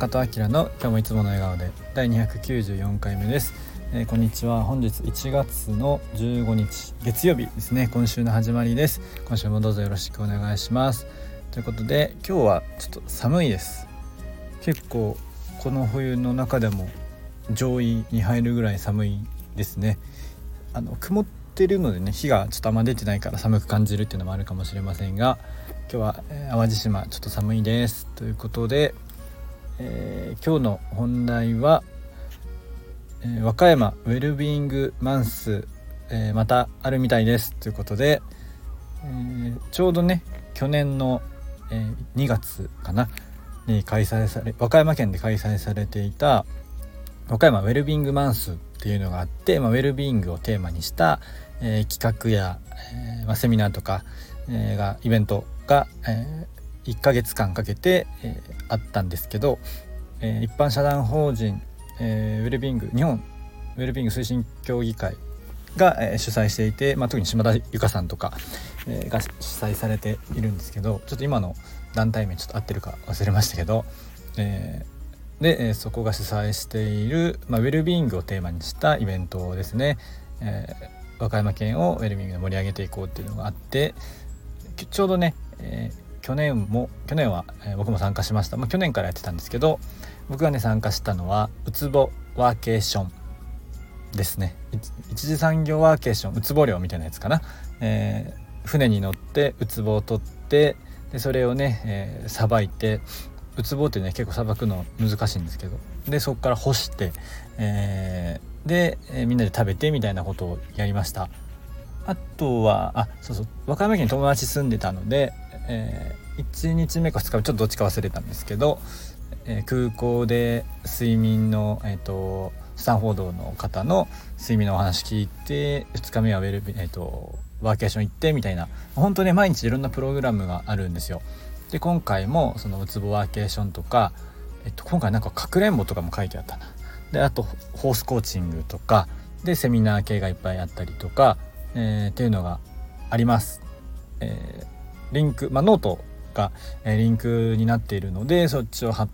中戸明の今日もいつもの笑顔で第294回目です、えー、こんにちは。本日1月の15日月曜日ですね。今週の始まりです。今週もどうぞよろしくお願いします。ということで今日はちょっと寒いです。結構この冬の中でも上位に入るぐらい寒いですね。あの曇ってるのでね日がちょっとあんま出てないから寒く感じるっていうのもあるかもしれませんが今日は、え、淡路島ちょっと寒いです。ということでえー、今日の本題は、えー、和歌山ウェルビーイングマンス、えー、またあるみたいですということで、えちょうどね去年の、え2月かなに開催され和歌山県で開催されていた和歌山ウェルビーイングマンスっていうのがあって、まあ、ウェルビーイングをテーマにした、え企画や、えまあ、セミナーとか、えがイベントが、え1ヶ月間かけて、えー、あったんですけど、えー、一般社団法人、えー、ウェルビング日本ウェルビング推進協議会が、えー、主催していて、まあ、特に島田由香さんとか、えー、が主催されているんですけどちょっと今の団体名ちょっと合ってるか忘れましたけど、えー、で、えー、そこが主催している、まあ、ウェルビーングをテーマにしたイベントですね、えー、和歌山県をウェルビーングで盛り上げていこうっていうのがあってちょうどね、えー、去年も去年は、えー、僕も参加しました、まあ、去年からやってたんですけど僕がね参加したのはうつぼワーケーションですね。一次産業ワーケーションうつぼ漁みたいなやつかな、えー、船に乗ってうつぼを取ってでそれをねさば、えー、いてうつぼってね結構さばくの難しいんですけど。でそこから干して、えー、で、えー、みんなで食べてみたいなことをやりました。あとはあそうそう和歌山県に友達住んでたのでえー、1日目か2日目ちょっとどっちか忘れたんですけど、えー、空港で睡眠の、えーと、スタンフォードの方の睡眠のお話聞いて2日目はウェルビ、えーと、ワーケーション行ってみたいな本当ね毎日いろんなプログラムがあるんですよ。で今回もそのうつぼワーケーションとか、えっと、今回なんかかくれんぼとかも書いてあったな。であとホースコーチングとかでセミナー系がいっぱいあったりとか、えー、っていうのがあります。えーリンク、まあ、ノートが、えー、リンクになっているのでそっちを貼っ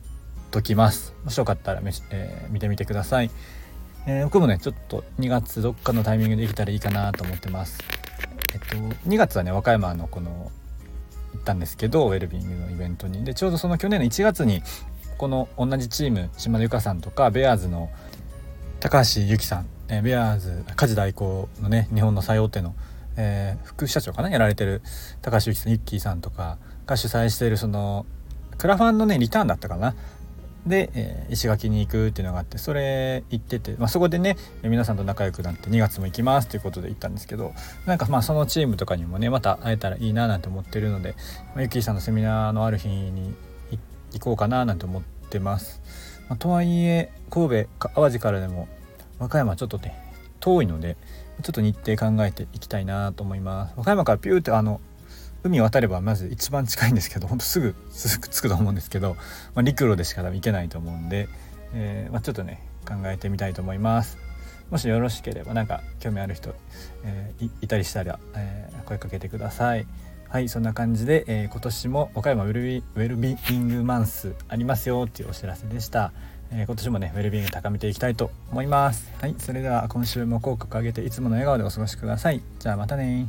ときます。もしよかったらめし、えー、見てみてください、えー、僕もねちょっと2月どっかのタイミングで行けたらいいかなと思ってます。えっと2月はね和歌山のこの行ったんですけどウェルビングのイベントに。でちょうどその去年の1月にこの同じチーム島田由香さんとかベアーズの高橋由紀さん、え、ベアーズ家事代行のね日本の最大手のえー、副社長かな？やられてる高橋由紀さんユッキーさんとかが主催しているそのクラファンのねリターンだったかな？で、えー、石垣に行くっていうのがあってそれ行ってて、まあ、そこでね皆さんと仲良くなって2月も行きますということで行ったんですけどなんかまあそのチームとかにもねまた会えたらいいななんて思ってるので、まあ、ユッキーさんのセミナーのある日に行こうかななんて思ってます。まあ、とはいえ神戸淡路からでも和歌山ちょっとね遠いのでちょっと日程考えていきたいなと思います。和歌山からピューってあの海渡ればまず一番近いんですけどほんとすぐ着くと思うんですけど、まあ、陸路でしか行けないと思うんで、えー、まあ、ちょっとね考えてみたいと思います。もしよろしければ何か興味ある人、えー、いたりしたら、えー、声かけてください。はいそんな感じで、え今年も岡山ウェルビウェルビーイングマンスありますよっていうお知らせでした。えー、今年もねウェルビーイング高めていきたいと思います。はいそれでは今週も口角上げていつもの笑顔でお過ごしください。じゃあまたね